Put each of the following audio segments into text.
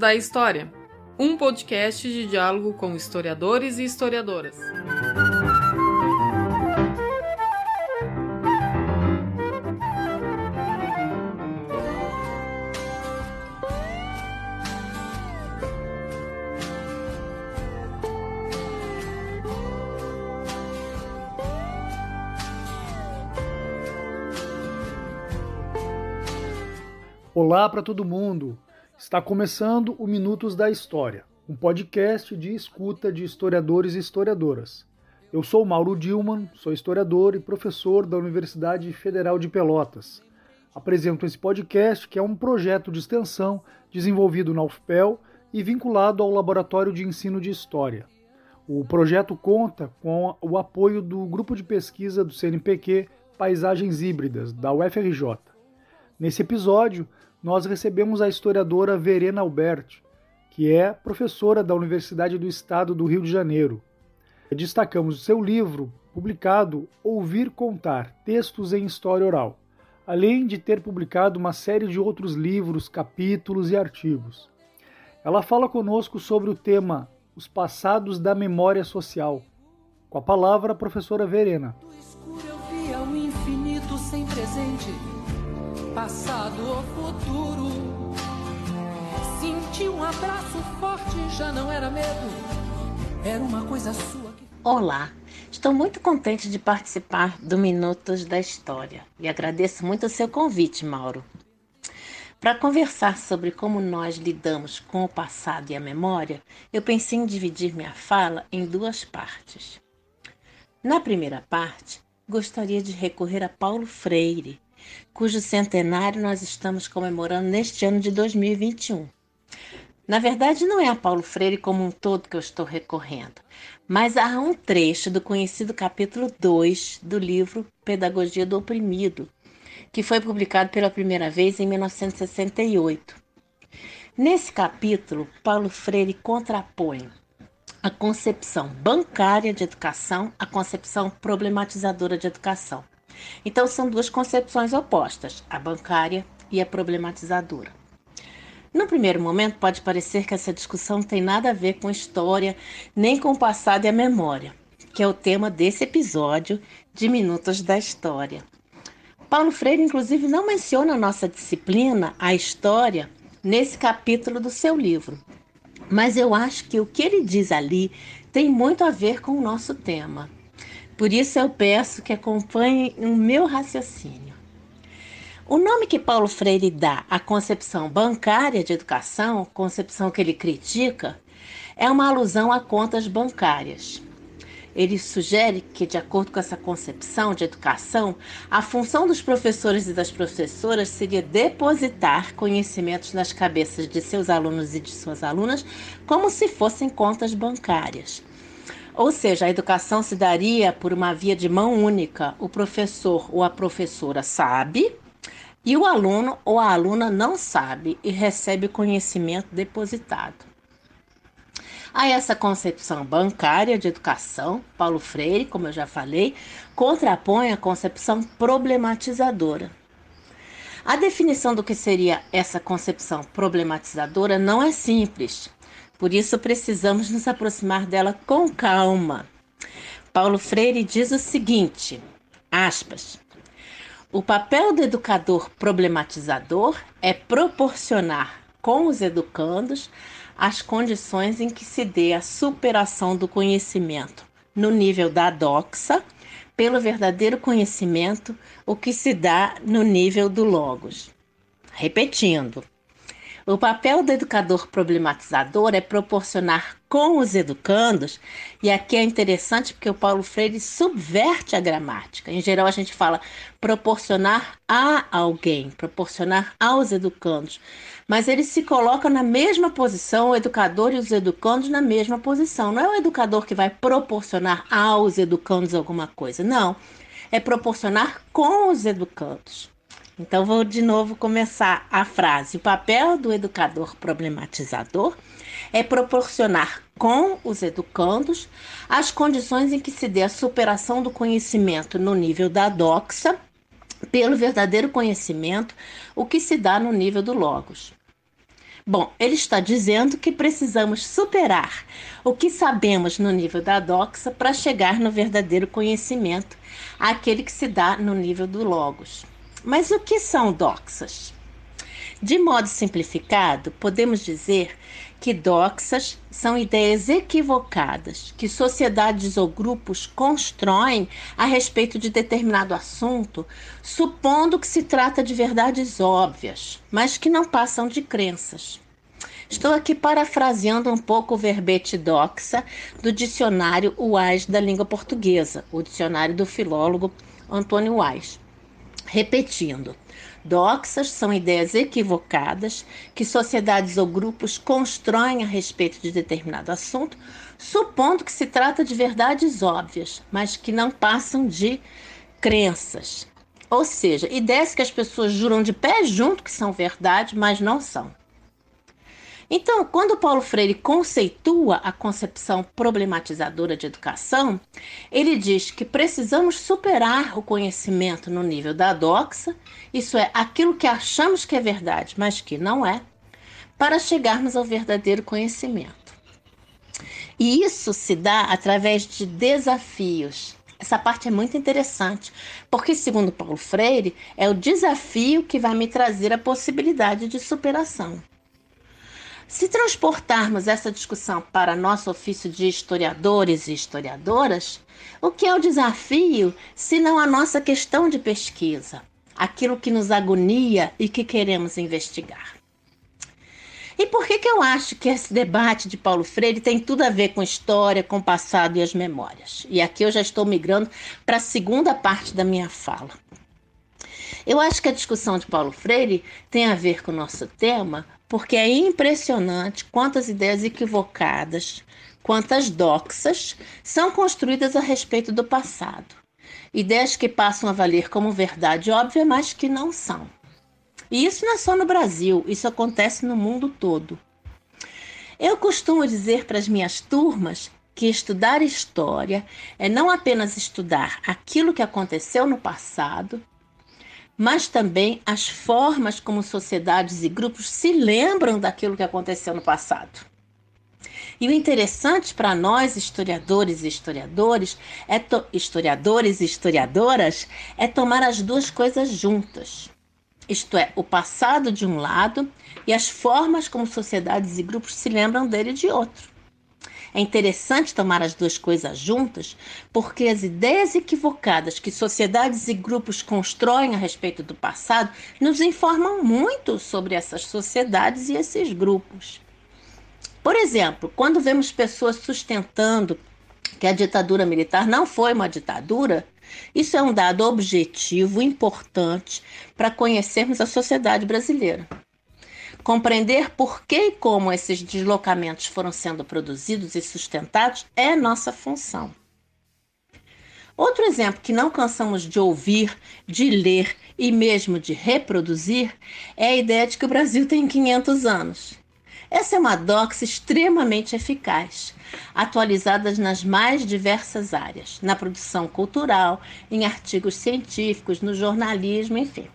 da História, um podcast de diálogo com historiadores e historiadoras. Olá para todo mundo! Está começando o Minutos da História, um podcast de escuta de historiadores e historiadoras. Eu sou Mauro Dilman, sou historiador e professor da Universidade Federal de Pelotas. Apresento esse podcast, que é um projeto de extensão desenvolvido na UFPEL e vinculado ao Laboratório de Ensino de História. O projeto conta com o apoio do grupo de pesquisa do CNPq Paisagens Híbridas, da UFRJ. Nesse episódio, nós recebemos a historiadora Verena Alberti, que é professora da Universidade do Estado do Rio de Janeiro. Destacamos seu livro, publicado Ouvir Contar Textos em História Oral, além de ter publicado uma série de outros livros, capítulos e artigos. Ela fala conosco sobre o tema Os Passados da Memória Social. Com a palavra, a professora Verena. Do escuro eu via o infinito sem presente passado ou futuro. Senti um abraço forte, já não era medo, era uma coisa sua. Olá, estou muito contente de participar do Minutos da História e agradeço muito o seu convite, Mauro. Para conversar sobre como nós lidamos com o passado e a memória, eu pensei em dividir minha fala em duas partes. Na primeira parte, gostaria de recorrer a Paulo Freire, cujo centenário nós estamos comemorando neste ano de 2021. Na verdade, não é a Paulo Freire como um todo que eu estou recorrendo, mas há um trecho do conhecido capítulo 2 do livro Pedagogia do Oprimido, que foi publicado pela primeira vez em 1968. Nesse capítulo, Paulo Freire contrapõe a concepção bancária de educação à concepção problematizadora de educação. Então, são duas concepções opostas, a bancária e a problematizadora. No primeiro momento, pode parecer que essa discussão não tem nada a ver com história, nem com o passado e a memória, que é o tema desse episódio de Minutos da História. Paulo Freire, inclusive, não menciona a nossa disciplina, a história, nesse capítulo do seu livro. Mas eu acho que o que ele diz ali tem muito a ver com o nosso tema. Por isso eu peço que acompanhem o meu raciocínio. O nome que Paulo Freire dá à concepção bancária de educação, concepção que ele critica, é uma alusão a contas bancárias. Ele sugere que, de acordo com essa concepção de educação, a função dos professores e das professoras seria depositar conhecimentos nas cabeças de seus alunos e de suas alunas como se fossem contas bancárias. Ou seja, a educação se daria por uma via de mão única. O professor ou a professora sabe e o aluno ou a aluna não sabe e recebe conhecimento depositado. A essa concepção bancária de educação, Paulo Freire, como eu já falei, contrapõe a concepção problematizadora. A definição do que seria essa concepção problematizadora não é simples. Por isso, precisamos nos aproximar dela com calma. Paulo Freire diz o seguinte: aspas. O papel do educador problematizador é proporcionar com os educandos as condições em que se dê a superação do conhecimento no nível da doxa pelo verdadeiro conhecimento, o que se dá no nível do logos. Repetindo, o papel do educador problematizador é proporcionar com os educandos, e aqui é interessante porque o Paulo Freire subverte a gramática. Em geral, a gente fala proporcionar a alguém, proporcionar aos educandos, mas ele se coloca na mesma posição, o educador e os educandos na mesma posição. Não é o educador que vai proporcionar aos educandos alguma coisa, não. É proporcionar com os educandos. Então, vou de novo começar a frase. O papel do educador problematizador é proporcionar com os educandos as condições em que se dê a superação do conhecimento no nível da doxa pelo verdadeiro conhecimento, o que se dá no nível do logos. Bom, ele está dizendo que precisamos superar o que sabemos no nível da doxa para chegar no verdadeiro conhecimento, aquele que se dá no nível do logos. Mas o que são doxas? De modo simplificado, podemos dizer que doxas são ideias equivocadas que sociedades ou grupos constroem a respeito de determinado assunto, supondo que se trata de verdades óbvias, mas que não passam de crenças. Estou aqui parafraseando um pouco o verbete doxa do dicionário Wise da língua portuguesa, o dicionário do filólogo Antônio Wise. Repetindo, Doxas são ideias equivocadas que sociedades ou grupos constroem a respeito de determinado assunto, supondo que se trata de verdades óbvias, mas que não passam de crenças. Ou seja, ideias que as pessoas juram de pé junto que são verdade, mas não são. Então, quando Paulo Freire conceitua a concepção problematizadora de educação, ele diz que precisamos superar o conhecimento no nível da doxa, isso é, aquilo que achamos que é verdade, mas que não é, para chegarmos ao verdadeiro conhecimento. E isso se dá através de desafios. Essa parte é muito interessante, porque, segundo Paulo Freire, é o desafio que vai me trazer a possibilidade de superação. Se transportarmos essa discussão para nosso ofício de historiadores e historiadoras, o que é o desafio se não a nossa questão de pesquisa, aquilo que nos agonia e que queremos investigar? E por que, que eu acho que esse debate de Paulo Freire tem tudo a ver com história, com o passado e as memórias? E aqui eu já estou migrando para a segunda parte da minha fala. Eu acho que a discussão de Paulo Freire tem a ver com o nosso tema, porque é impressionante quantas ideias equivocadas, quantas doxas são construídas a respeito do passado. Ideias que passam a valer como verdade óbvia, mas que não são. E isso não é só no Brasil, isso acontece no mundo todo. Eu costumo dizer para as minhas turmas que estudar história é não apenas estudar aquilo que aconteceu no passado, mas também as formas como sociedades e grupos se lembram daquilo que aconteceu no passado. E o interessante para nós, historiadores e historiadores, é historiadores e historiadoras, é tomar as duas coisas juntas. Isto é, o passado de um lado e as formas como sociedades e grupos se lembram dele de outro. É interessante tomar as duas coisas juntas, porque as ideias equivocadas que sociedades e grupos constroem a respeito do passado nos informam muito sobre essas sociedades e esses grupos. Por exemplo, quando vemos pessoas sustentando que a ditadura militar não foi uma ditadura, isso é um dado objetivo importante para conhecermos a sociedade brasileira. Compreender por que e como esses deslocamentos foram sendo produzidos e sustentados é nossa função. Outro exemplo que não cansamos de ouvir, de ler e mesmo de reproduzir é a ideia de que o Brasil tem 500 anos. Essa é uma doxa extremamente eficaz, atualizada nas mais diversas áreas, na produção cultural, em artigos científicos, no jornalismo, enfim.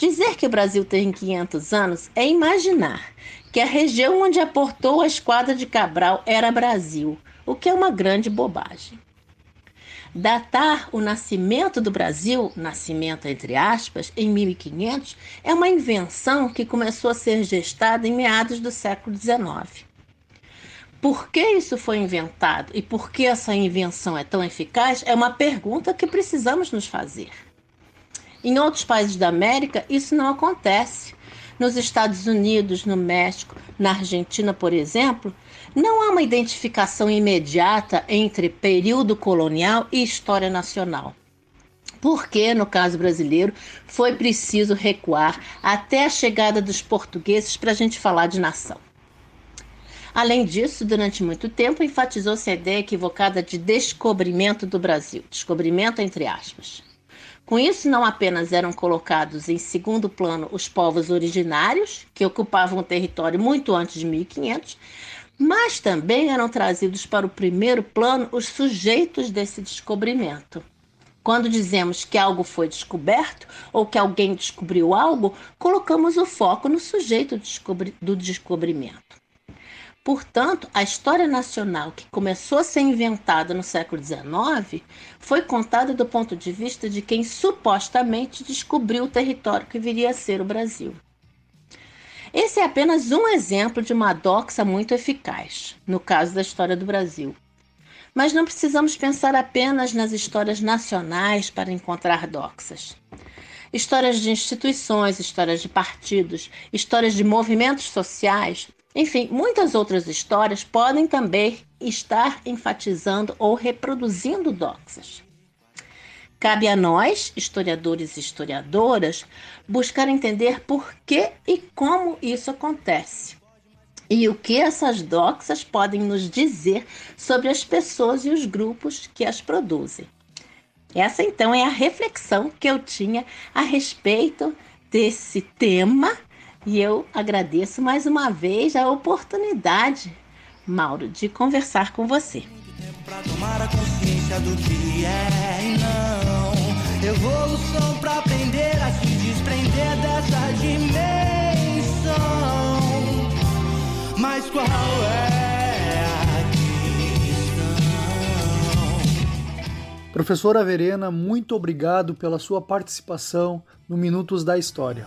Dizer que o Brasil tem 500 anos é imaginar que a região onde aportou a esquadra de Cabral era Brasil, o que é uma grande bobagem. Datar o nascimento do Brasil, nascimento entre aspas, em 1500, é uma invenção que começou a ser gestada em meados do século XIX. Por que isso foi inventado e por que essa invenção é tão eficaz é uma pergunta que precisamos nos fazer. Em outros países da América, isso não acontece. Nos Estados Unidos, no México, na Argentina, por exemplo, não há uma identificação imediata entre período colonial e história nacional. Porque, no caso brasileiro, foi preciso recuar até a chegada dos portugueses para a gente falar de nação. Além disso, durante muito tempo enfatizou-se a ideia equivocada de descobrimento do Brasil, descobrimento entre aspas. Com isso, não apenas eram colocados em segundo plano os povos originários, que ocupavam o território muito antes de 1500, mas também eram trazidos para o primeiro plano os sujeitos desse descobrimento. Quando dizemos que algo foi descoberto ou que alguém descobriu algo, colocamos o foco no sujeito do descobrimento. Portanto, a história nacional que começou a ser inventada no século XIX foi contada do ponto de vista de quem supostamente descobriu o território que viria a ser o Brasil. Esse é apenas um exemplo de uma doxa muito eficaz, no caso da história do Brasil. Mas não precisamos pensar apenas nas histórias nacionais para encontrar doxas. Histórias de instituições, histórias de partidos, histórias de movimentos sociais enfim, muitas outras histórias podem também estar enfatizando ou reproduzindo doxas. Cabe a nós, historiadores e historiadoras, buscar entender por que e como isso acontece. E o que essas doxas podem nos dizer sobre as pessoas e os grupos que as produzem. Essa então é a reflexão que eu tinha a respeito desse tema e eu agradeço mais uma vez a oportunidade, Mauro, de conversar com você. Pra tomar a consciência do que é e não. Evolução para aprender a se desprender dessa dimensão. Mas qual é a questão? Professora Verena, muito obrigado pela sua participação no Minutos da História.